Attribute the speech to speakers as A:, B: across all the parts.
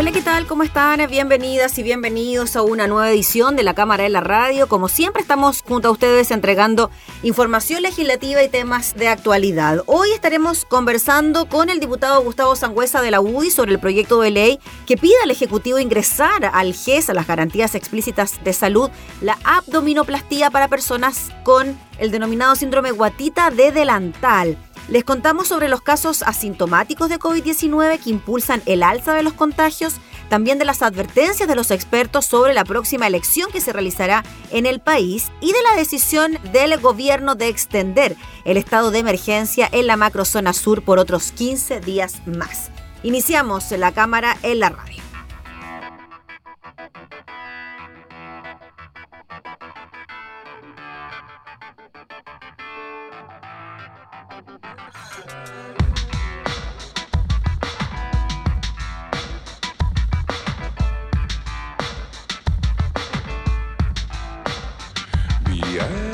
A: Hola, ¿qué tal? ¿Cómo están? Bienvenidas y bienvenidos a una nueva edición de la Cámara de la Radio. Como siempre, estamos junto a ustedes entregando información legislativa y temas de actualidad. Hoy estaremos conversando con el diputado Gustavo Sangüesa de la UDI sobre el proyecto de ley que pide al Ejecutivo ingresar al GES, a las garantías explícitas de salud, la abdominoplastía para personas con el denominado síndrome guatita de delantal. Les contamos sobre los casos asintomáticos de COVID-19 que impulsan el alza de los contagios, también de las advertencias de los expertos sobre la próxima elección que se realizará en el país y de la decisión del gobierno de extender el estado de emergencia en la macrozona sur por otros 15 días más. Iniciamos la cámara en la radio.
B: Yeah.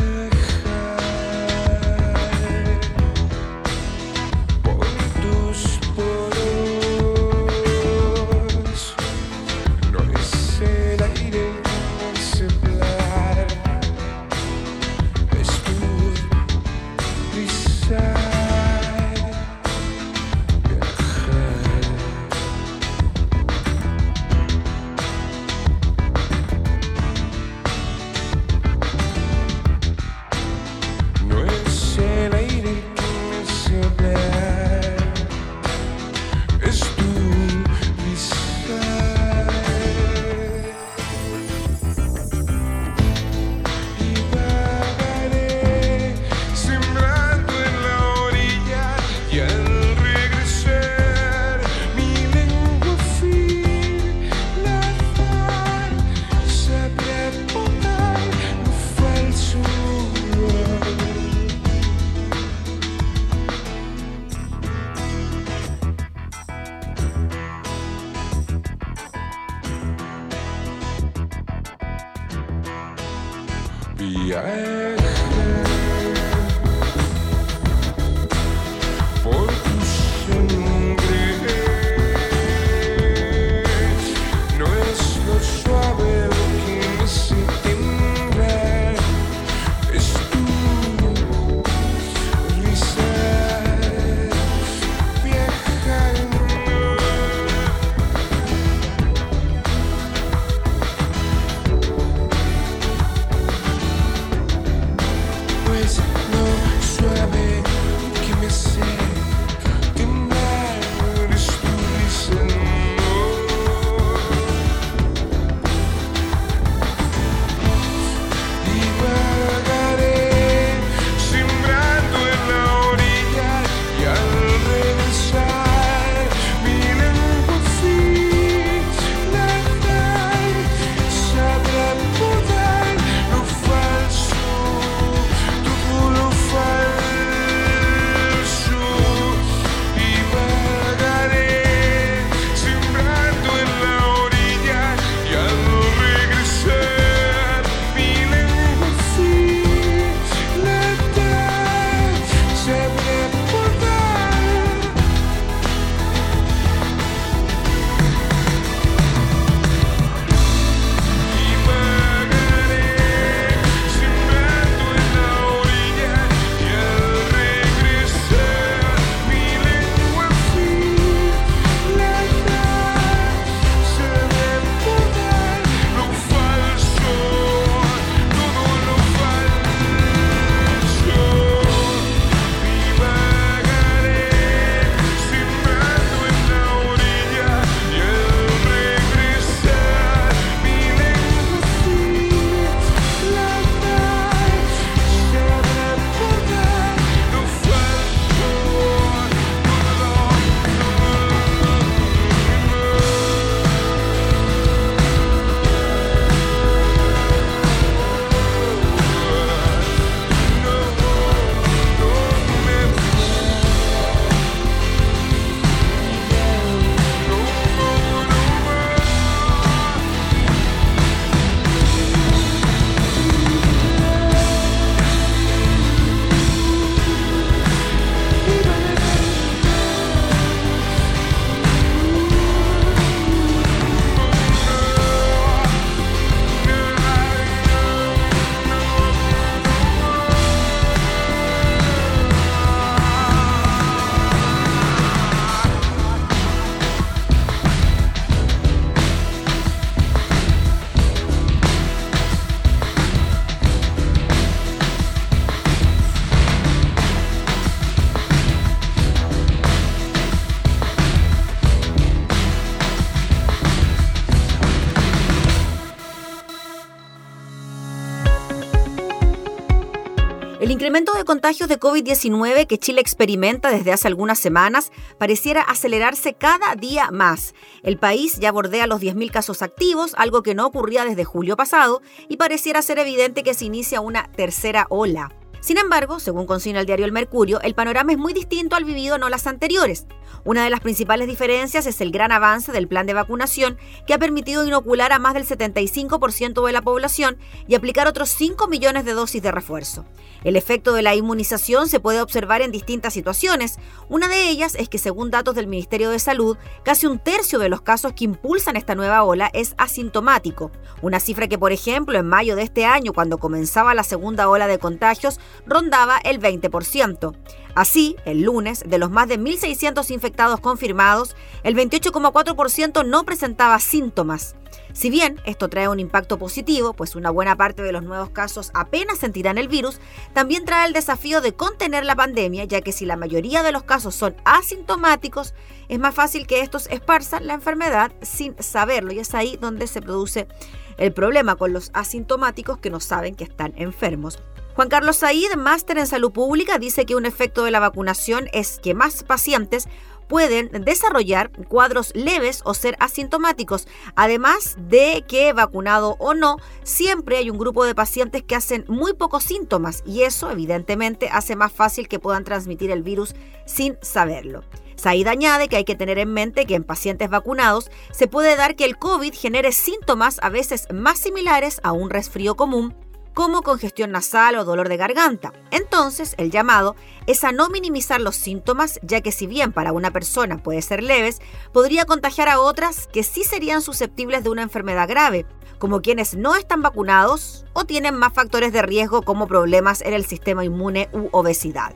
B: Contagios de COVID-19 que Chile experimenta desde hace algunas semanas pareciera acelerarse cada día más. El país ya bordea los 10.000 casos activos, algo que no ocurría desde julio pasado, y pareciera ser evidente que se inicia una tercera ola. Sin embargo, según consigna el diario El Mercurio, el panorama es muy distinto al vivido en olas anteriores. Una de las principales diferencias es el gran avance del plan de vacunación que ha permitido inocular a más del 75% de la población y aplicar otros 5 millones de dosis de refuerzo. El efecto de la inmunización se puede observar en distintas situaciones. Una de ellas es que según datos del Ministerio de Salud, casi un tercio de los casos que impulsan esta nueva ola es asintomático. Una cifra que, por ejemplo, en mayo de este año, cuando comenzaba la segunda ola de contagios, rondaba el 20%. Así, el lunes, de los más de 1.600 infectados confirmados, el 28,4% no presentaba síntomas. Si bien esto trae un impacto positivo, pues una buena parte de los nuevos casos apenas sentirán el virus, también trae el desafío de contener la pandemia, ya que si la mayoría de los casos son asintomáticos, es más fácil que estos esparzan la enfermedad sin saberlo, y es ahí donde se produce el problema con los asintomáticos que no saben que están enfermos. Juan Carlos Said, máster en salud pública, dice que un efecto de la vacunación es que más pacientes pueden desarrollar cuadros leves o ser asintomáticos, además de que vacunado o no, siempre hay un grupo de pacientes que hacen muy pocos síntomas y eso evidentemente hace más fácil que puedan transmitir el virus sin saberlo. Said añade que hay que tener en mente que en pacientes vacunados se puede dar que el COVID genere síntomas a veces más similares a un resfrío común como congestión nasal o dolor de garganta. Entonces, el llamado es a no minimizar los síntomas, ya que si bien para una persona puede ser leves, podría contagiar a otras que sí serían susceptibles de una enfermedad grave, como quienes no están vacunados o tienen más factores de riesgo como problemas en el sistema inmune u obesidad.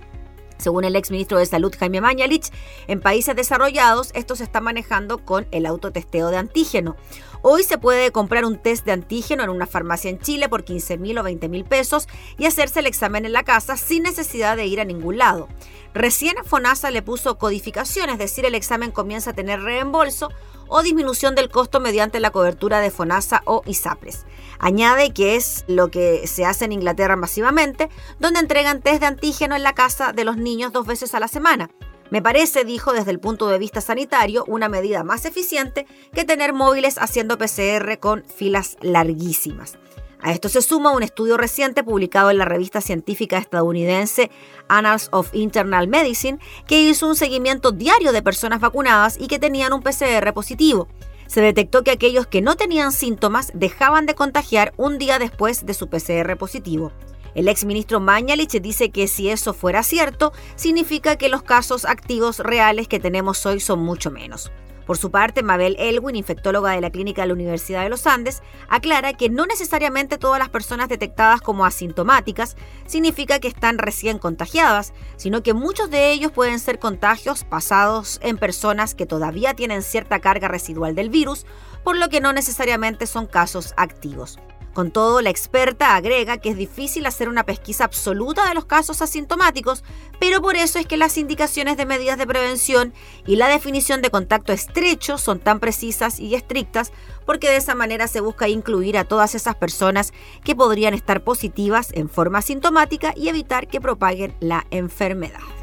B: Según el exministro de Salud Jaime Mañalich, en países desarrollados esto se está manejando con el autotesteo de antígeno. Hoy se puede comprar un test de antígeno en una farmacia en Chile por 15 mil o 20 mil pesos y hacerse el examen en la casa sin necesidad de ir a ningún lado. Recién FONASA le puso codificación, es decir, el examen comienza a tener reembolso o disminución del costo mediante la cobertura de FONASA o ISAPRES. Añade que es lo que se hace en Inglaterra masivamente, donde entregan test de antígeno en la casa de los niños dos veces a la semana. Me parece, dijo desde el punto de vista sanitario, una medida más eficiente que tener móviles haciendo PCR con filas larguísimas. A esto se suma un estudio reciente publicado en la revista científica estadounidense Annals of Internal Medicine, que hizo un seguimiento diario de personas vacunadas y que tenían un PCR positivo. Se detectó que aquellos que no tenían síntomas dejaban de contagiar un día después de su PCR positivo. El exministro Mañalich dice que si eso fuera cierto, significa que los casos activos reales que tenemos hoy son mucho menos. Por su parte, Mabel Elwin, infectóloga de la clínica de la Universidad de los Andes, aclara que no necesariamente todas las personas detectadas como asintomáticas significa que están recién contagiadas, sino que muchos de ellos pueden ser contagios pasados en personas que todavía tienen cierta carga residual del virus, por lo que no necesariamente son casos activos. Con todo, la experta agrega que es difícil hacer una pesquisa absoluta de los casos asintomáticos, pero por eso es que las indicaciones de medidas de prevención y la definición de contacto estrecho son tan precisas y estrictas porque de esa manera se busca incluir a todas esas personas que podrían estar positivas en forma asintomática y evitar que propaguen la enfermedad.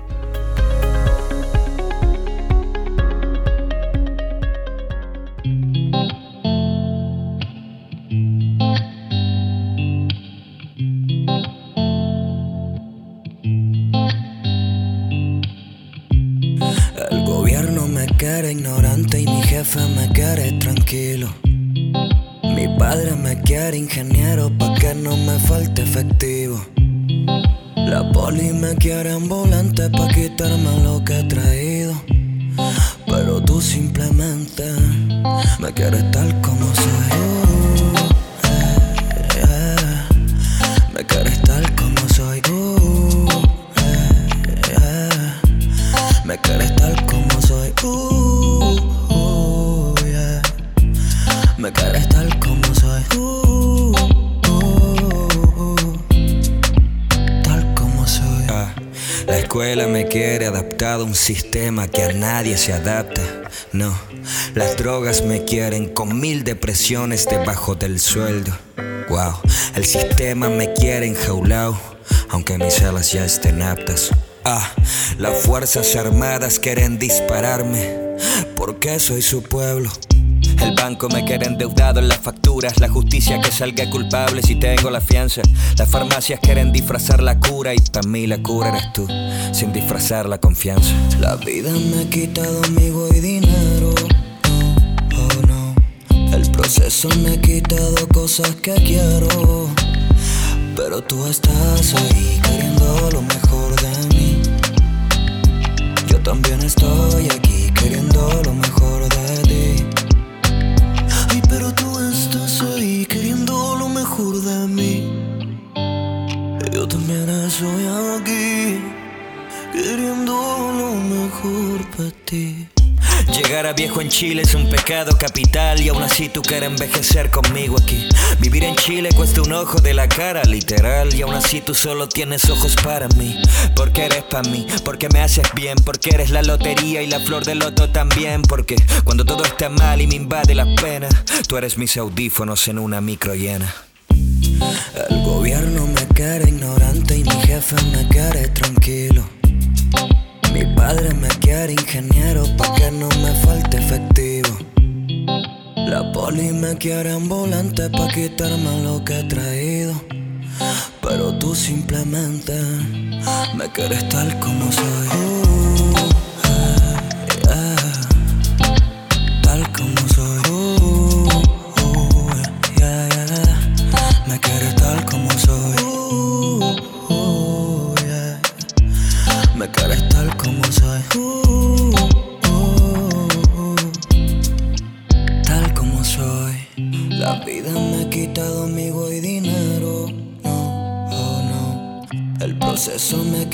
C: Ignorante y mi jefe me quiere tranquilo. Mi padre me quiere ingeniero pa' que no me falte efectivo. La poli me quiere ambulante pa' quitarme lo que he traído. Pero tú simplemente me quieres tal como soy. Me quieres tal como soy. Uh, me quieres tal como soy. Uh, Me quieres tal como soy. Uh, uh, uh, tal como soy. Ah, la escuela me quiere adaptado a un sistema que a nadie se adapta. No, las drogas me quieren con mil depresiones debajo del sueldo. Wow, el sistema me quiere enjaulado aunque mis alas ya estén aptas. Ah, las fuerzas armadas quieren dispararme, porque soy su pueblo. El banco me quiere endeudado en las facturas, la justicia que salga culpable si tengo la fianza. Las farmacias quieren disfrazar la cura y para mí la cura eres tú, sin disfrazar la confianza. La vida me ha quitado amigo y dinero. Oh no, el proceso me ha quitado cosas que quiero. Pero tú estás ahí queriendo lo mejor de mí. Yo también estoy aquí queriendo lo mejor de ti. Queriendo lo mejor de mí. Yo también estoy aquí queriendo lo mejor para ti. Llegar a viejo en Chile es un pecado capital y aún así tú quieres envejecer conmigo aquí. Vivir en Chile cuesta un ojo de la cara, literal, y aún así tú solo tienes ojos para mí. Porque eres para mí, porque me haces bien, porque eres la lotería y la flor del loto también. Porque cuando todo está mal y me invade la pena, tú eres mis audífonos en una micro llena. El gobierno me quiere ignorante y mi jefe me quiere tranquilo. Mi padre me quiere ingeniero pa' que no me falte efectivo. La poli me quiere ambulante pa' quitarme lo que he traído. Pero tú simplemente me quieres tal como soy. Uh,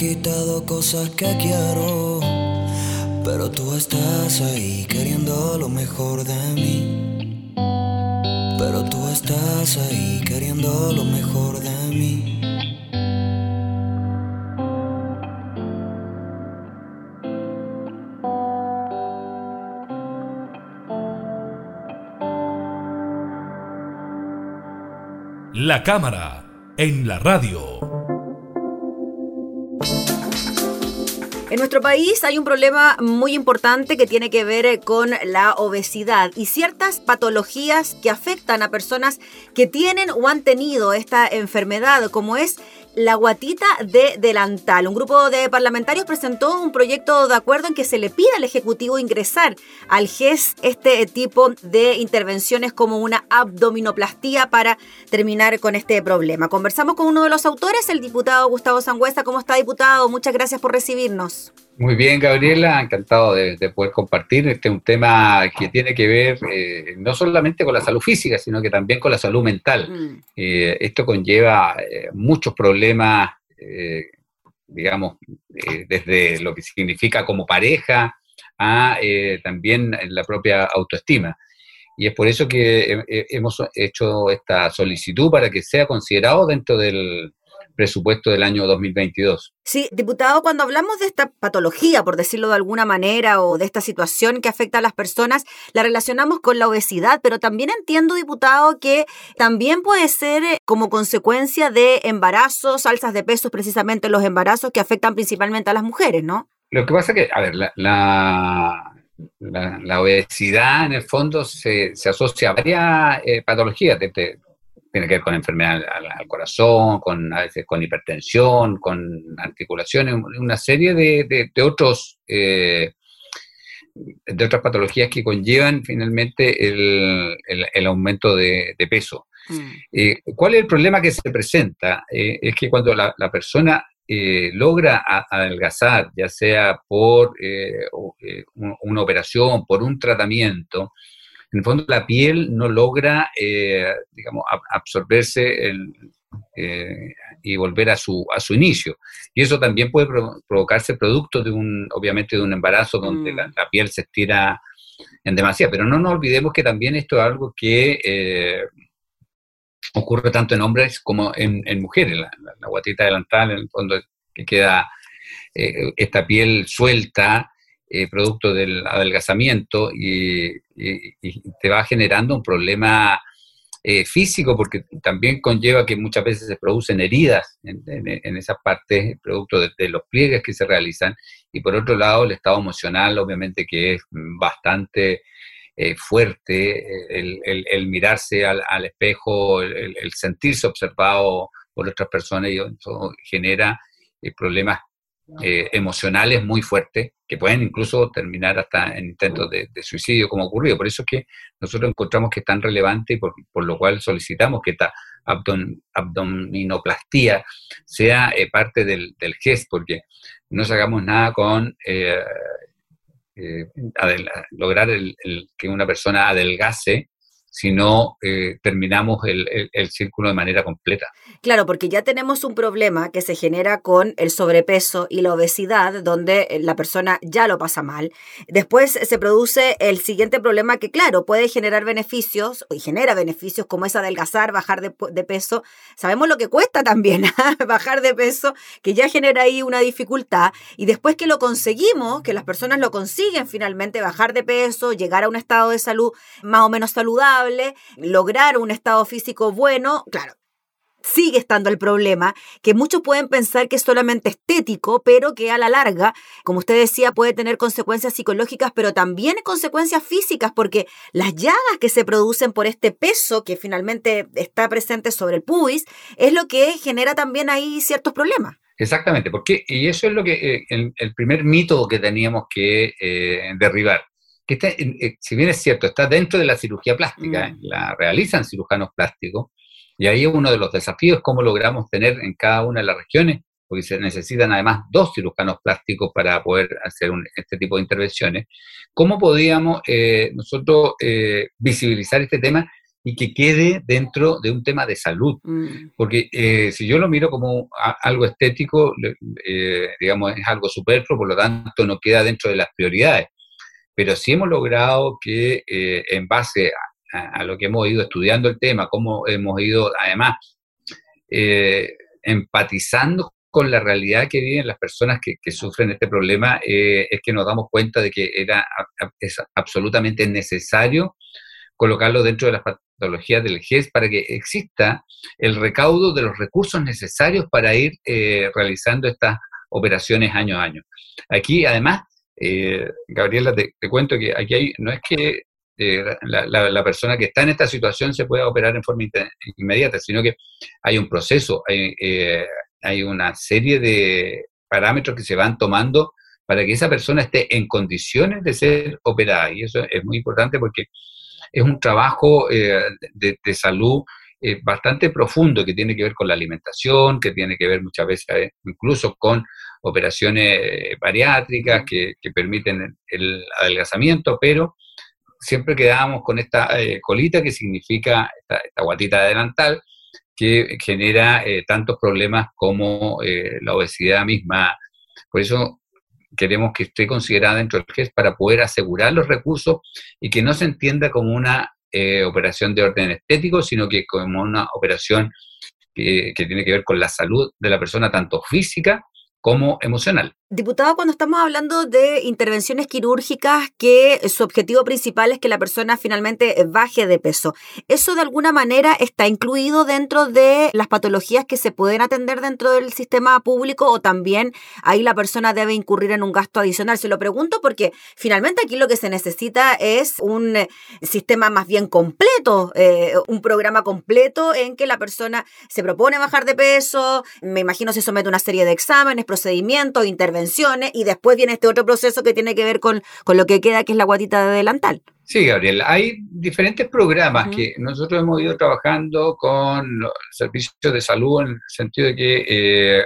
C: quitado cosas que quiero. Pero tú estás ahí queriendo lo mejor de mí. Pero tú estás ahí queriendo lo mejor de mí.
D: La cámara en la radio.
B: En nuestro país hay un problema muy importante que tiene que ver eh, con la obesidad y ciertas patologías que afectan a personas que tienen o han tenido esta enfermedad, como es la guatita de delantal. Un grupo de parlamentarios presentó un proyecto de acuerdo en que se le pide al Ejecutivo ingresar al GES este tipo de intervenciones como una abdominoplastía para terminar con este problema. Conversamos con uno de los autores, el diputado Gustavo Sangüesa. ¿Cómo está, diputado? Muchas gracias por recibirnos.
E: Muy bien, Gabriela, encantado de, de, poder compartir. Este es un tema que tiene que ver eh, no solamente con la salud física, sino que también con la salud mental. Mm. Eh, esto conlleva eh, muchos problemas, digamos, desde lo que significa como pareja a también la propia autoestima. Y es por eso que hemos hecho esta solicitud para que sea considerado dentro del, presupuesto del año 2022.
B: Sí, diputado, cuando hablamos de esta patología, por decirlo de alguna manera, o de esta situación que afecta a las personas, la relacionamos con la obesidad, pero también entiendo, diputado, que también puede ser eh, como consecuencia de embarazos, alzas de pesos, precisamente los embarazos que afectan principalmente a las mujeres, ¿no?
E: Lo que pasa es que, a ver, la, la, la, obesidad en el fondo se, se asocia a varias eh, patologías, desde tiene que ver con enfermedad al, corazón, con a veces con hipertensión, con articulaciones, una serie de, de, otros eh, de otras patologías que conllevan finalmente el, el, aumento de, de peso. Mm. Eh, ¿Cuál es el problema que se presenta? Eh, es que cuando la, la persona logra adelgazar, ya sea por una operación, por un tratamiento, en el fondo la piel no logra, eh, digamos, absorberse eh, y volver a su, a su inicio. Y eso también puede provocarse producto de un, obviamente, de un embarazo donde mm. la, piel se estira en demasía. Pero no nos olvidemos que también esto es algo que eh, ocurre tanto en hombres como en, mujeres. La, la, guatita delantal, en el fondo, que queda esta piel suelta, eh, producto del adelgazamiento y, te va generando un problema eh, físico, porque también conlleva que muchas veces se producen heridas en, en, esas partes, producto de, los pliegues que se realizan, y por otro lado el estado emocional, obviamente que es bastante eh, fuerte, el, el, mirarse al, al espejo, el, sentirse observado por otras personas, y eso genera eh, problemas eh, emocionales muy fuertes que pueden incluso terminar hasta en intentos de, suicidio como ocurrido. Por eso es que nosotros encontramos que es tan relevante y por, lo cual solicitamos que esta abdominoplastía sea eh, parte del, del, GES, porque no sacamos nada con eh, lograr el, que una persona adelgase si no eh, terminamos el, círculo de manera completa.
B: Claro, porque ya tenemos un problema que se genera con el sobrepeso y la obesidad, donde eh, la persona ya lo pasa mal. Después se produce el siguiente problema que, claro, puede generar beneficios y genera beneficios como es adelgazar, bajar de, de peso. Sabemos lo que cuesta también ¿ah? bajar de peso, que ya genera ahí una dificultad. Y después que lo conseguimos, que las personas lo consiguen finalmente, bajar de peso, llegar a un estado de salud más o menos saludable, lograr un estado físico bueno, claro, sigue estando el problema, que muchos pueden pensar que es solamente estético, pero que a la larga, como usted decía, puede tener consecuencias psicológicas, pero también consecuencias físicas, porque las llagas que se producen por este peso que finalmente está presente sobre el pubis, es lo que genera también ahí ciertos problemas.
E: Exactamente, porque, y eso es lo que eh, el, primer mito que teníamos que eh, derribar que eh, si bien es cierto, está dentro de la cirugía plástica, mm. la realizan cirujanos plásticos, y ahí uno de los desafíos es cómo logramos tener en cada una de las regiones, porque se necesitan además dos cirujanos plásticos para poder hacer este tipo de intervenciones, cómo podíamos eh, nosotros eh, visibilizar este tema y que quede dentro de un tema de salud. Mm. Porque si yo lo miro como algo estético, digamos, es algo superfluo, por lo tanto no queda dentro de las prioridades pero sí hemos logrado que eh, en base a, lo que hemos ido estudiando el tema, cómo hemos ido además eh, empatizando con la realidad que viven las personas que, sufren este problema, eh, es que nos damos cuenta de que era es absolutamente necesario colocarlo dentro de las patologías del GES para que exista el recaudo de los recursos necesarios para ir realizando estas operaciones año a año. Aquí, además, eh, Gabriela, te, cuento que aquí hay, no es que eh, la, persona que está en esta situación se pueda operar en forma inmediata, sino que hay un proceso, hay, eh, hay una serie de parámetros que se van tomando para que esa persona esté en condiciones de ser operada. Y eso es muy importante porque es un trabajo de, de, salud bastante profundo que tiene que ver con la alimentación, que tiene que ver muchas veces incluso con operaciones bariátricas que, permiten el adelgazamiento, pero siempre quedábamos con esta eh, colita que significa esta, guatita adelantal que genera eh, tantos problemas como eh, la obesidad misma. Por eso queremos que esté considerada dentro del GES para poder asegurar los recursos y que no se entienda como una operación de orden estético, sino que como una operación que, que, tiene que ver con la salud de la persona, tanto física como emocional.
B: Diputado, cuando estamos hablando de intervenciones quirúrgicas que su objetivo principal es que la persona finalmente baje de peso, ¿eso de alguna manera está incluido dentro de las patologías que se pueden atender dentro del sistema público o también ahí la persona debe incurrir en un gasto adicional? Se lo pregunto porque finalmente aquí lo que se necesita es un eh, sistema más bien completo, eh, un programa completo en que la persona se propone bajar de peso, me imagino se somete a una serie de exámenes, procedimientos, intervenciones y después viene este otro proceso que tiene que ver con, con lo que queda, que es la guatita de delantal.
E: Sí, Gabriel, hay diferentes programas que nosotros hemos ido trabajando con los servicios de salud en el sentido de que eh,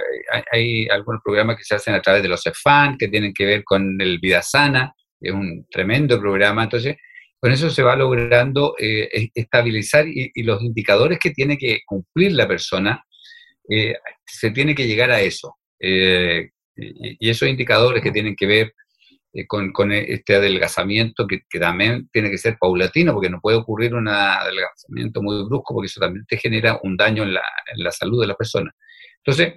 E: hay, algunos programas que se hacen a través de los EFAN, que tienen que ver con el Vida Sana, que es un tremendo programa. Entonces, con eso se va logrando eh, estabilizar y, los indicadores que tiene que cumplir la persona, eh, se tiene que llegar a eso. Y, esos indicadores que tienen que ver eh, con, este adelgazamiento que, también tiene que ser paulatino, porque no puede ocurrir un adelgazamiento muy brusco, porque eso también te genera un daño en la, salud de la persona. Entonces,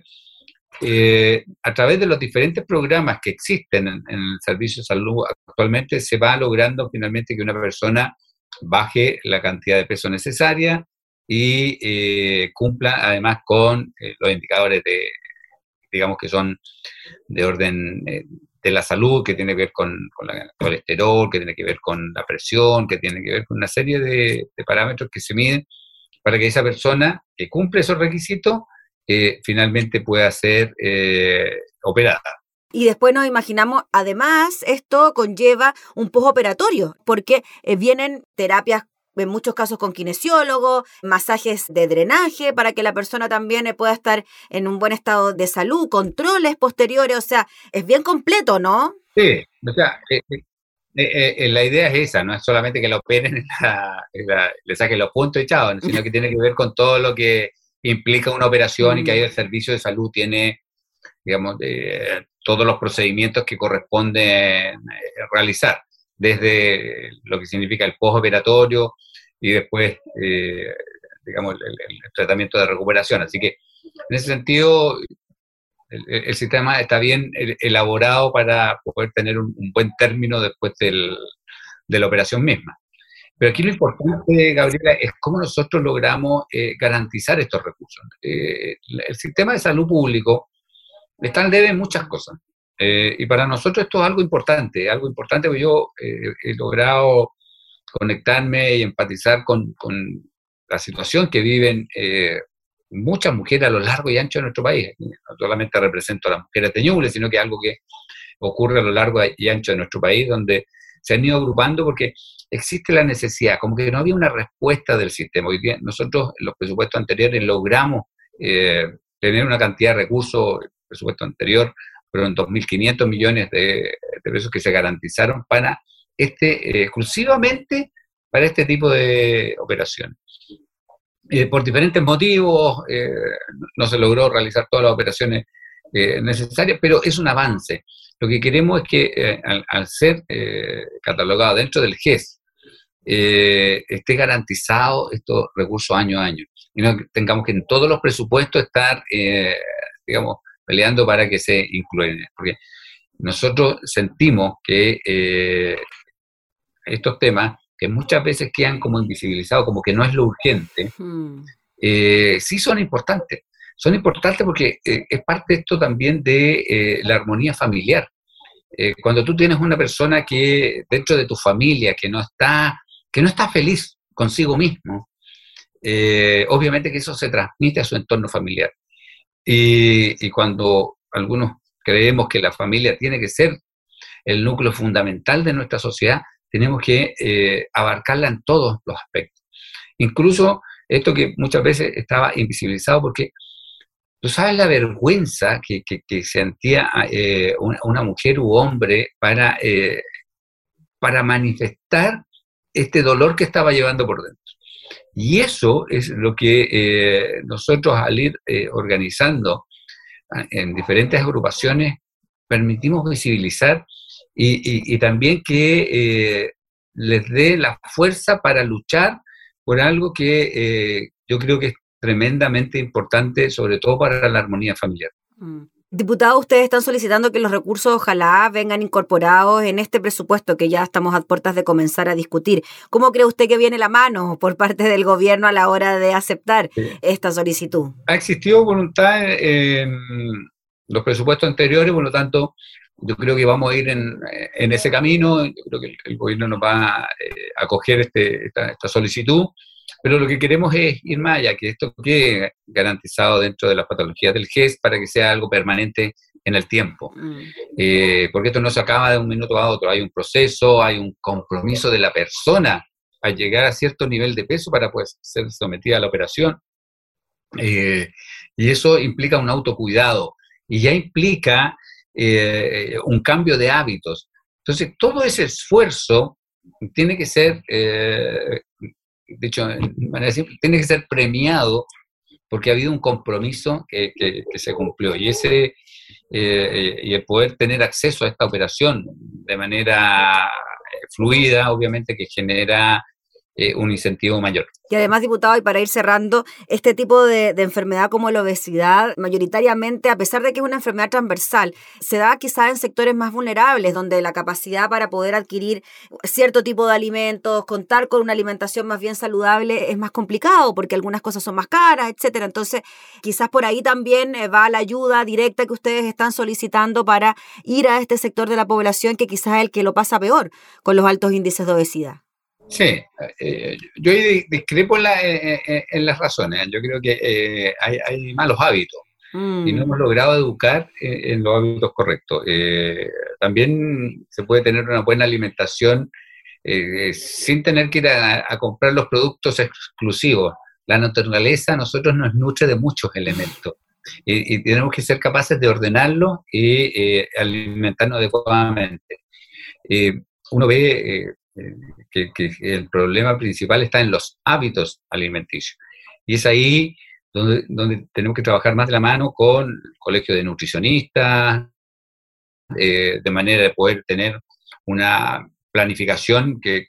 E: eh, a través de los diferentes programas que existen en, el servicio de salud actualmente, se va logrando finalmente que una persona baje la cantidad de peso necesaria, y cumpla además con los indicadores de, digamos que son de orden de la salud, que tiene que ver con, el colesterol, que tiene que ver con la presión, que tiene que ver con una serie de, parámetros que se miden para que esa persona que cumple esos requisitos eh, finalmente pueda ser eh, operada.
B: Y después nos imaginamos, además, esto conlleva un postoperatorio, porque eh, vienen terapias en muchos casos con kinesiólogos, masajes de drenaje para que la persona también eh, pueda estar en un buen estado de salud, controles posteriores, o sea, es bien completo, ¿no?
E: Sí, o sea, eh, eh, la idea es esa, no es solamente que lo operen, le saquen los puntos echados, sino que tiene que ver con todo lo que implica una operación y que ahí el servicio de salud tiene, digamos, todos los procedimientos que corresponde realizar desde lo que significa el postoperatorio y después, eh, digamos, el, tratamiento de recuperación. Así que, en ese sentido, el, sistema está bien elaborado para poder tener un, buen término después del, de la operación misma. Pero aquí lo importante, Gabriela, es cómo nosotros logramos eh, garantizar estos recursos. Eh, el sistema de salud público está en debe en muchas cosas. Eh, y para nosotros esto es algo importante, algo importante porque yo eh, he logrado conectarme y empatizar con, la situación que viven eh, muchas mujeres a lo largo y ancho de nuestro país. No solamente represento a las mujeres de sino que es algo que ocurre a lo largo y ancho de nuestro país, donde se han ido agrupando porque existe la necesidad, como que no había una respuesta del sistema. Hoy día nosotros en los presupuestos anteriores logramos tener una cantidad de recursos, el presupuesto anterior fueron 2.500 millones de, pesos que se garantizaron para este, eh, exclusivamente para este tipo de operaciones. Eh, por diferentes motivos eh, no se logró realizar todas las operaciones necesarias, pero es un avance. Lo que queremos es que al, ser catalogado dentro del GES, esté garantizado estos recursos año a año y no tengamos que en todos los presupuestos estar, digamos, peleando para que se incluyan. Porque nosotros sentimos que eh, estos temas, que muchas veces quedan como invisibilizados, como que no es lo urgente, hmm. eh, sí son importantes. Son importantes porque eh, es parte esto también de la armonía familiar. cuando tú tienes una persona que dentro de tu familia, que no está, que no está feliz consigo mismo, obviamente que eso se transmite a su entorno familiar. Y, cuando algunos creemos que la familia tiene que ser el núcleo fundamental de nuestra sociedad, tenemos que eh, abarcarla en todos los aspectos. Incluso esto que muchas veces estaba invisibilizado porque tú sabes la vergüenza que, sentía eh, una, mujer u hombre para, eh, para manifestar este dolor que estaba llevando por dentro. Y eso es lo que eh, nosotros al ir eh, organizando ah, en diferentes agrupaciones permitimos visibilizar y, también que eh, les dé la fuerza para luchar por algo que yo creo que es tremendamente importante, sobre todo para la armonía familiar.
B: Mm. Diputado, ustedes están solicitando que los recursos ojalá vengan incorporados en este presupuesto que ya estamos a puertas de comenzar a discutir. ¿Cómo cree usted que viene la mano por parte del gobierno a la hora de aceptar esta solicitud?
E: Ha existido voluntad en los presupuestos anteriores, por lo tanto, yo creo que vamos a ir en, ese camino. Yo creo que el, gobierno nos va a eh, acoger este, esta solicitud. Pero lo que queremos es ir más allá, que esto quede garantizado dentro de las patologías del GES para que sea algo permanente en el tiempo. Mm. Eh, porque esto no se acaba de un minuto a otro, hay un proceso, hay un compromiso de la persona a llegar a cierto nivel de peso para pues, ser sometida a la operación. Eh, y eso implica un autocuidado y ya implica eh, un cambio de hábitos. Entonces, todo ese esfuerzo tiene que ser de hecho, tiene que ser premiado porque ha habido un compromiso que, se cumplió. Y ese eh, y el poder tener acceso a esta operación de manera eh, fluida, obviamente que genera eh, un incentivo mayor.
B: Y además, diputado, y para ir cerrando, este tipo de, enfermedad como la obesidad, mayoritariamente, a pesar de que es una enfermedad transversal, se da quizá en sectores más vulnerables, donde la capacidad para poder adquirir cierto tipo de alimentos, contar con una alimentación más bien saludable, es más complicado, porque algunas cosas son más caras, etcétera. Entonces, quizás por ahí también eh, va la ayuda directa que ustedes están solicitando para ir a este sector de la población que quizás es el que lo pasa peor con los altos índices de obesidad.
E: Sí, eh, yo discrepo en, eh, eh, en, las razones. Yo creo que hay, malos hábitos y no mm. hemos logrado educar en los hábitos correctos. también se puede tener una buena alimentación sin tener que ir a, comprar los productos exclusivos. La naturaleza a nosotros nos nutre de muchos elementos y, tenemos que ser capaces de ordenarlos y alimentarnos adecuadamente. uno ve que, el problema principal está en los hábitos alimenticios. Y es ahí donde, donde tenemos que trabajar más de la mano con el colegio de nutricionistas, eh, de manera de poder tener una planificación que,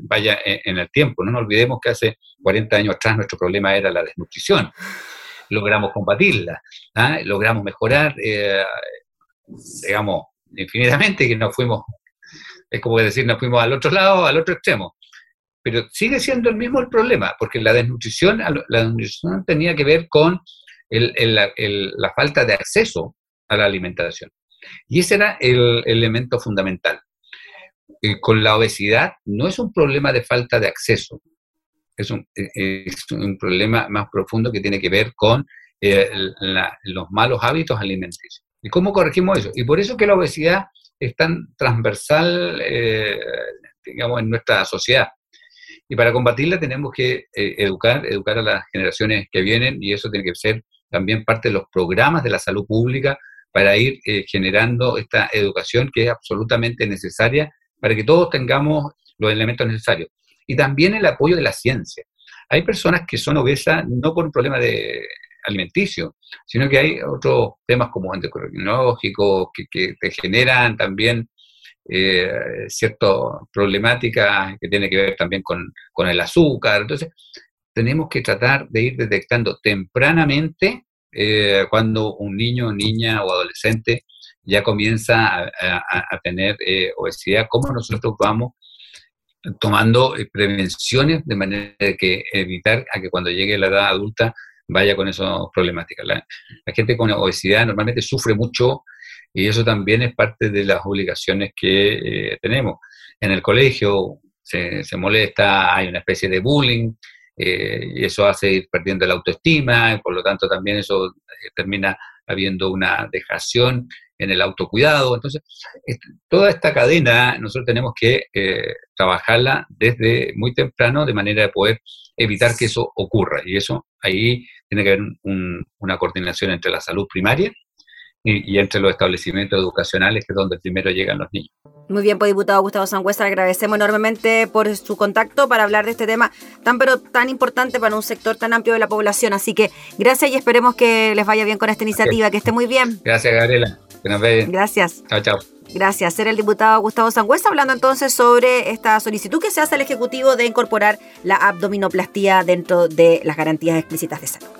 E: vaya en, el tiempo. No nos olvidemos que hace 40 años atrás nuestro problema era la desnutrición. Logramos combatirla, ¿ah? logramos mejorar, eh, digamos, infinitamente, que nos fuimos es como decir, nos fuimos al otro lado, al otro extremo. Pero sigue siendo el mismo el problema, porque la desnutrición, la desnutrición tenía que ver con la falta de acceso a la alimentación. Y ese era el, elemento fundamental. Con la obesidad no es un problema de falta de acceso, es un, es un problema más profundo que tiene que ver con eh, los malos hábitos alimenticios. ¿Y cómo corregimos eso? Y por eso que la obesidad es tan transversal, eh, en nuestra sociedad. Y para combatirla tenemos que eh, educar, educar a las generaciones que vienen y eso tiene que ser también parte de los programas de la salud pública para ir eh, generando esta educación que es absolutamente necesaria para que todos tengamos los elementos necesarios. Y también el apoyo de la ciencia. Hay personas que son obesas no por un problema de alimenticio, sino que hay otros temas como endocrinológicos que, que te generan también eh, ciertas problemáticas que tienen que ver también con, el azúcar. Entonces, tenemos que tratar de ir detectando tempranamente eh, cuando un niño, niña o adolescente ya comienza a, tener eh, obesidad, cómo nosotros vamos tomando prevenciones de manera que evitar a que cuando llegue la edad adulta vaya con esas problemáticas. La, gente con obesidad normalmente sufre mucho y eso también es parte de las obligaciones que eh, tenemos. En el colegio se, molesta, hay una especie de bullying eh, y eso hace ir perdiendo la autoestima y por lo tanto también eso eh, termina habiendo una dejación en el autocuidado. Entonces, toda esta cadena nosotros tenemos que trabajarla desde muy temprano de manera de poder evitar que eso ocurra. Y eso ahí tiene que haber una coordinación entre la salud primaria y, entre los establecimientos educacionales, que es donde primero llegan los niños.
B: Muy bien, pues diputado Gustavo Sangüesa, agradecemos enormemente por su contacto para hablar de este tema tan pero tan importante para un sector tan amplio de la población. Así que gracias y esperemos que les vaya bien con esta iniciativa, que esté muy bien.
E: Gracias, Gabriela. Que nos vean.
B: Gracias.
E: Chao, chao.
B: Gracias. Era el diputado Gustavo Sangüesa hablando entonces sobre esta solicitud que se hace al Ejecutivo de incorporar la abdominoplastía dentro de las garantías explícitas de salud.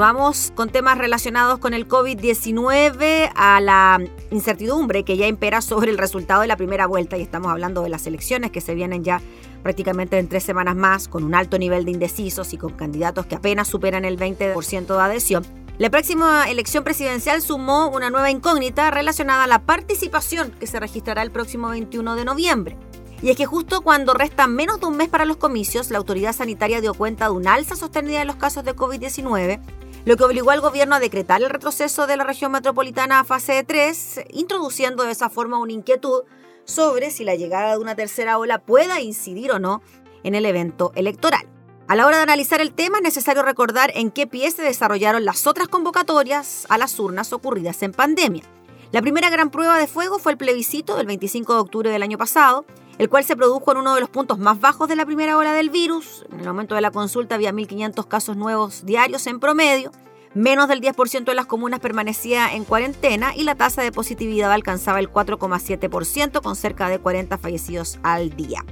B: Continuamos con temas relacionados con el COVID-19, a la incertidumbre que ya impera sobre el resultado de la primera vuelta y estamos hablando de las elecciones que se vienen ya prácticamente en tres semanas más, con un alto nivel de indecisos y con candidatos que apenas superan el 20% de adhesión. La próxima elección presidencial sumó una nueva incógnita relacionada a la participación que se registrará el próximo 21 de noviembre. Y es que justo cuando resta menos de un mes para los comicios, la autoridad sanitaria dio cuenta de un alza sostenida de los casos de COVID-19, lo que obligó al gobierno a decretar el retroceso de la región metropolitana a fase 3, introduciendo de esa forma una inquietud sobre si la llegada de una tercera ola pueda incidir o no en el evento electoral. A la hora de analizar el tema es necesario recordar en qué pie se desarrollaron las otras convocatorias a las urnas ocurridas en pandemia. La primera gran prueba de fuego fue el plebiscito del 25 de octubre del año pasado, el cual se produjo en uno de los puntos más bajos de la primera ola del virus. En el momento de la consulta había 1.500 casos nuevos diarios en promedio, menos del 10% de las comunas permanecía en cuarentena y la tasa de positividad alcanzaba el 4,7% con cerca de 40 fallecidos al día.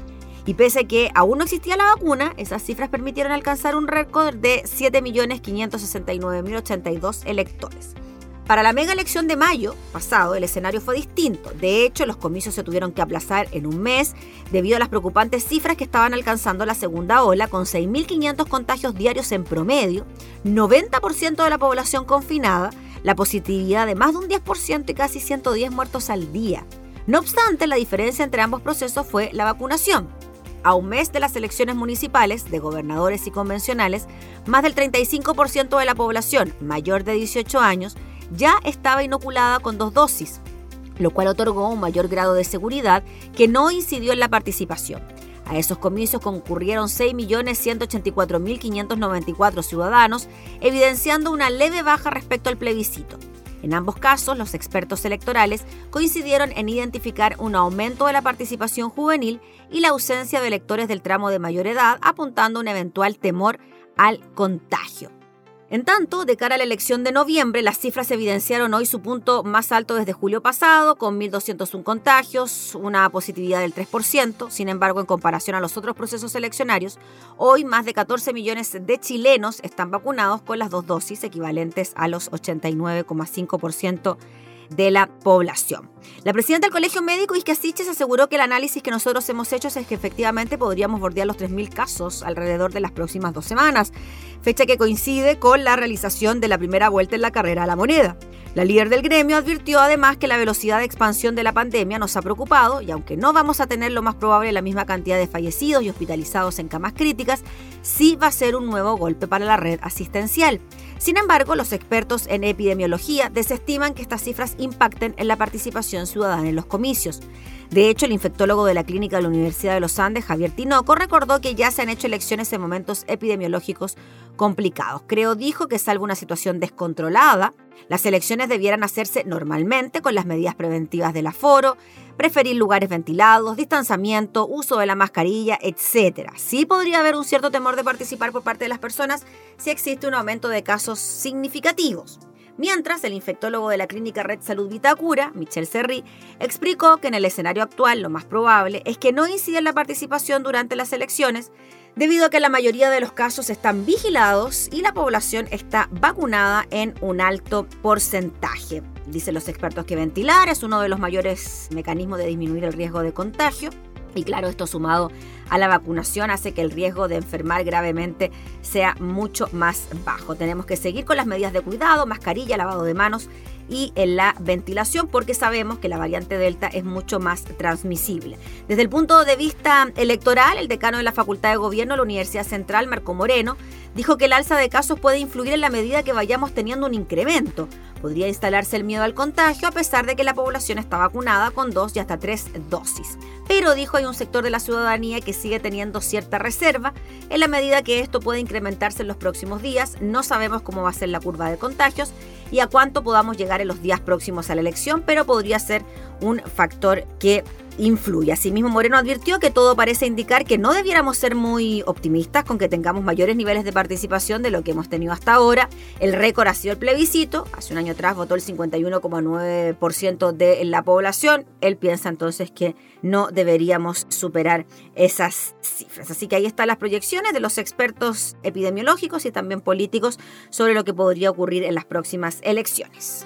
B: Y pese a que aún no existía la vacuna, esas cifras permitieron alcanzar un récord de 7.569.082 electores. Para la mega elección de mayo pasado, el escenario fue distinto. De hecho, los comicios se tuvieron que aplazar en un mes debido a las preocupantes cifras que estaban alcanzando la segunda ola, con 6.500 contagios diarios en promedio, 90% de la población confinada, la positividad de más de un 10% y casi 110 muertos al día. No obstante, la diferencia entre ambos procesos fue la vacunación. A un mes de las elecciones municipales, de gobernadores y convencionales, más del 35% de la población mayor de 18 años ya estaba inoculada con dos dosis, lo cual otorgó un mayor grado de seguridad que no incidió en la participación. A esos comicios concurrieron 6.184.594 ciudadanos, evidenciando una leve baja respecto al plebiscito. En ambos casos, los expertos electorales coincidieron en identificar un aumento de la participación juvenil y la ausencia de electores del tramo de mayor edad, apuntando un eventual temor al contagio. En tanto, de cara a la elección de noviembre, las cifras evidenciaron hoy su punto más alto desde julio pasado, con 1.201 contagios, una positividad del 3%. Sin embargo, en comparación a los otros procesos eleccionarios, hoy más de 14 millones de chilenos están vacunados con las dos dosis, equivalentes a los 89,5% de la población. La presidenta del Colegio Médico, Isque Siches, aseguró que el análisis que nosotros hemos hecho es que efectivamente podríamos bordear los 3.000 casos alrededor de las próximas dos semanas, fecha que coincide con la realización de la primera vuelta en la carrera a la moneda. La líder del gremio advirtió además que la velocidad de expansión de la pandemia nos ha preocupado y aunque no vamos a tener lo más probable la misma cantidad de fallecidos y hospitalizados en camas críticas, sí va a ser un nuevo golpe para la red asistencial. Sin embargo, los expertos en epidemiología desestiman que estas cifras impacten en la participación ciudadana en los comicios. De hecho, el infectólogo de la clínica de la Universidad de los Andes, Javier Tinoco, recordó que ya se han hecho elecciones en momentos epidemiológicos complicados. Creo dijo que salvo una situación descontrolada, las elecciones debieran hacerse normalmente con las medidas preventivas del aforo, preferir lugares ventilados, distanciamiento, uso de la mascarilla, etc. Sí podría haber un cierto temor de participar por parte de las personas si existe un aumento de casos significativos. Mientras, el infectólogo de la clínica Red Salud Vitacura, Michel Serri, explicó que en el escenario actual lo más probable es que no incida en la participación durante las elecciones, debido a que la mayoría de los casos están vigilados y la población está vacunada en un alto porcentaje. Dicen los expertos que ventilar es uno de los mayores mecanismos de disminuir el riesgo de contagio. Y claro, esto sumado a la vacunación hace que el riesgo de enfermar gravemente sea mucho más bajo. Tenemos que seguir con las medidas de cuidado, mascarilla, lavado de manos y en la ventilación porque sabemos que la variante Delta es mucho más transmisible. Desde el punto de vista electoral, el decano de la Facultad de Gobierno de la Universidad Central, Marco Moreno, dijo que el alza de casos puede influir en la medida que vayamos teniendo un incremento. Podría instalarse el miedo al contagio a pesar de que la población está vacunada con dos y hasta tres dosis. Pero dijo hay un sector de la ciudadanía que sigue teniendo cierta reserva. En la medida que esto puede incrementarse en los próximos días, no sabemos cómo va a ser la curva de contagios y a cuánto podamos llegar en los días próximos a la elección, pero podría ser un factor que influye. Asimismo, Moreno advirtió que todo parece indicar que no debiéramos ser muy optimistas con que tengamos mayores niveles de participación de lo que hemos tenido hasta ahora. El récord ha sido el plebiscito. Hace un año atrás votó el 51,9% de la población. Él piensa entonces que no deberíamos superar esas cifras. Así que ahí están las proyecciones de los expertos epidemiológicos y también políticos sobre lo que podría ocurrir en las próximas elecciones.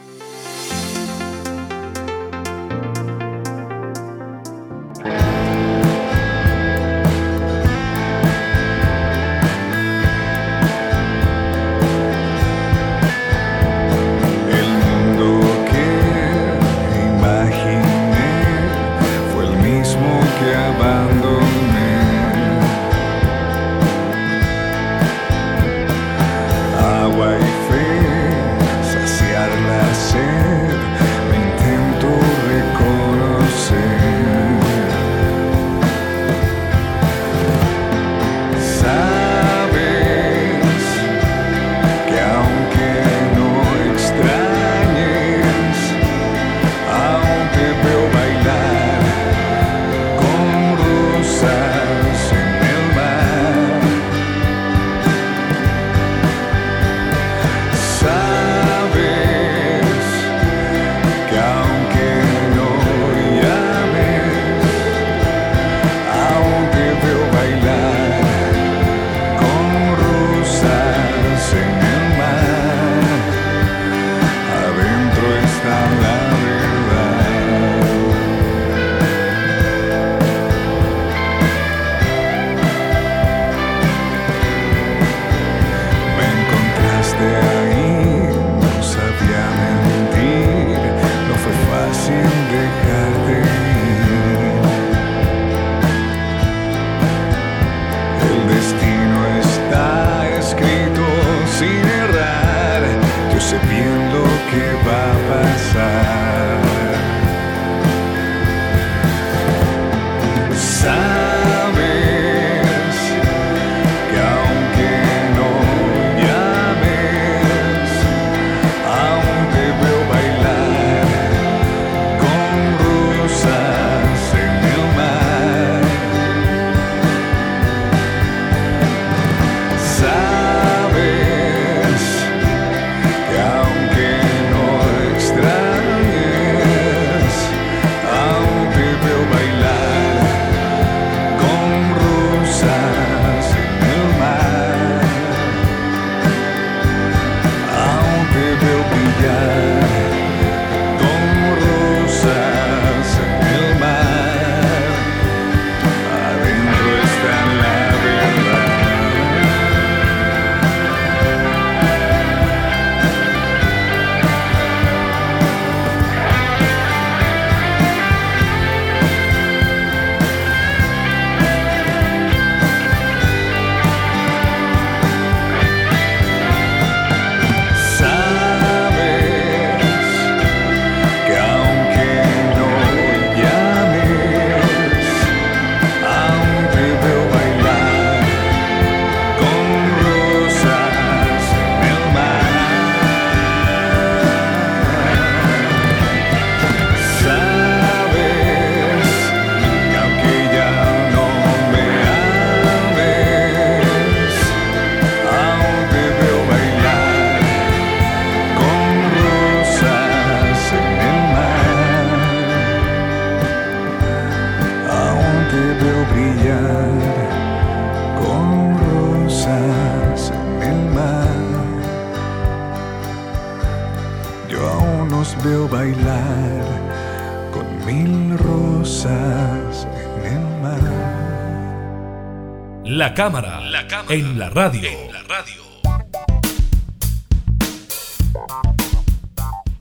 F: La
D: cámara, en la radio.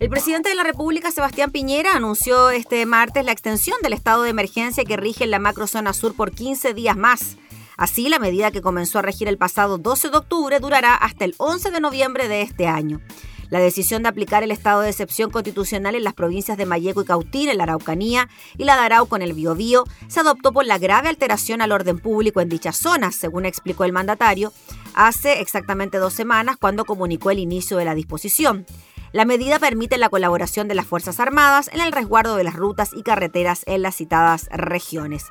B: El presidente de la República, Sebastián Piñera, anunció este martes la extensión del estado de emergencia que rige en la macrozona sur por 15 días más. Así, la medida que comenzó a regir el pasado 12 de octubre durará hasta el 11 de noviembre de este año. La decisión de aplicar el estado de excepción constitucional en las provincias de Mayeco y Cautín, en la Araucanía, y la de Arauco en el Biobío, se adoptó por la grave alteración al orden público en dichas zonas, según explicó el mandatario, hace exactamente dos semanas cuando comunicó el inicio de la disposición. La medida permite la colaboración de las Fuerzas Armadas en el resguardo de las rutas y carreteras en las citadas regiones.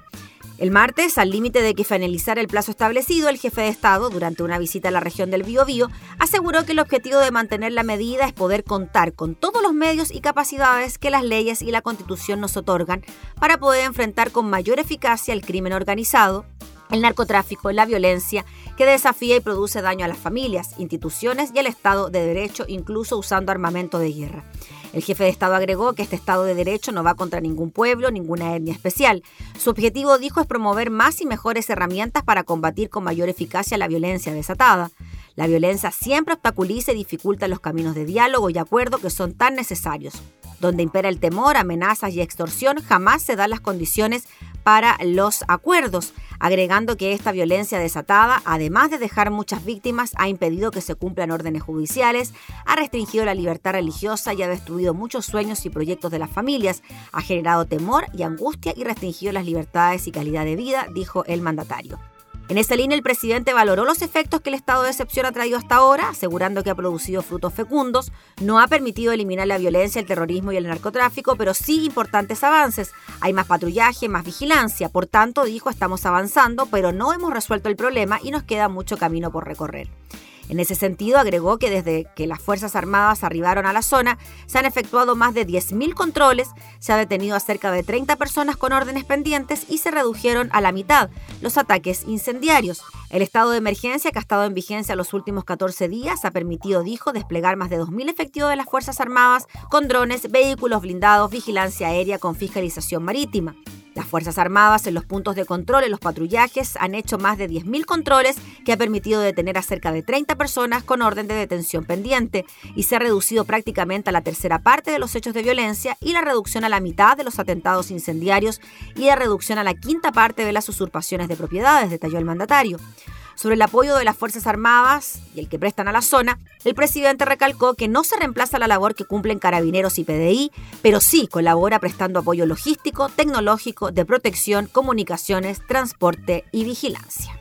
B: El martes, al límite de que finalizara el plazo establecido, el jefe de Estado, durante una visita a la región del Biobío, aseguró que el objetivo de mantener la medida es poder contar con todos los medios y capacidades que las leyes y la Constitución nos otorgan para poder enfrentar con mayor eficacia el crimen organizado, el narcotráfico, la violencia, que desafía y produce daño a las familias, instituciones y al Estado de Derecho, incluso usando armamento de guerra. El jefe de Estado agregó que este Estado de Derecho no va contra ningún pueblo, ninguna etnia especial. Su objetivo, dijo, es promover más y mejores herramientas para combatir con mayor eficacia la violencia desatada. La violencia siempre obstaculiza y dificulta los caminos de diálogo y acuerdo que son tan necesarios. Donde impera el temor, amenazas y extorsión, jamás se dan las condiciones para los acuerdos, agregando que esta violencia desatada, además de dejar muchas víctimas, ha impedido que se cumplan órdenes judiciales, ha restringido la libertad religiosa y ha destruido muchos sueños y proyectos de las familias, ha generado temor y angustia y restringido las libertades y calidad de vida, dijo el mandatario. En esa línea, el presidente valoró los efectos que el estado de excepción ha traído hasta ahora, asegurando que ha producido frutos fecundos, no ha permitido eliminar la violencia, el terrorismo y el narcotráfico, pero sí importantes avances. Hay más patrullaje, más vigilancia. Por tanto, dijo, estamos avanzando, pero no hemos resuelto el problema y nos queda mucho camino por recorrer. En ese sentido, agregó que desde que las Fuerzas Armadas arribaron a la zona, se han efectuado más de 10.000 controles, se ha detenido a cerca de 30 personas con órdenes pendientes y se redujeron a la mitad los ataques incendiarios. El estado de emergencia que ha estado en vigencia los últimos 14 días ha permitido, dijo, desplegar más de 2.000 efectivos de las Fuerzas Armadas con drones, vehículos blindados, vigilancia aérea con fiscalización marítima. Las Fuerzas Armadas en los puntos de control, en los patrullajes, han hecho más de 10.000 controles que ha permitido detener a cerca de 30 personas con orden de detención pendiente y se ha reducido prácticamente a la tercera parte de los hechos de violencia y la reducción a la mitad de los atentados incendiarios y la reducción a la quinta parte de las usurpaciones de propiedades, detalló el mandatario. Sobre el apoyo de las Fuerzas Armadas y el que prestan a la zona, el presidente recalcó que no se reemplaza la labor que cumplen carabineros y PDI, pero sí colabora prestando apoyo logístico, tecnológico, de protección, comunicaciones, transporte y vigilancia.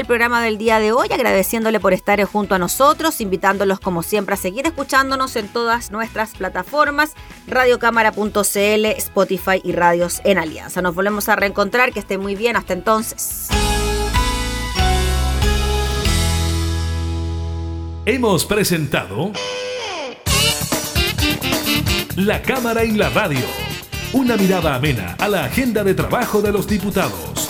B: El programa del día de hoy, agradeciéndole por estar junto a nosotros, invitándolos como siempre a seguir escuchándonos en todas nuestras plataformas, radiocámara.cl, Spotify y Radios en Alianza. Nos volvemos a reencontrar, que esté muy bien, hasta entonces.
D: Hemos presentado La Cámara en la Radio. Una mirada amena a la agenda de trabajo de los diputados.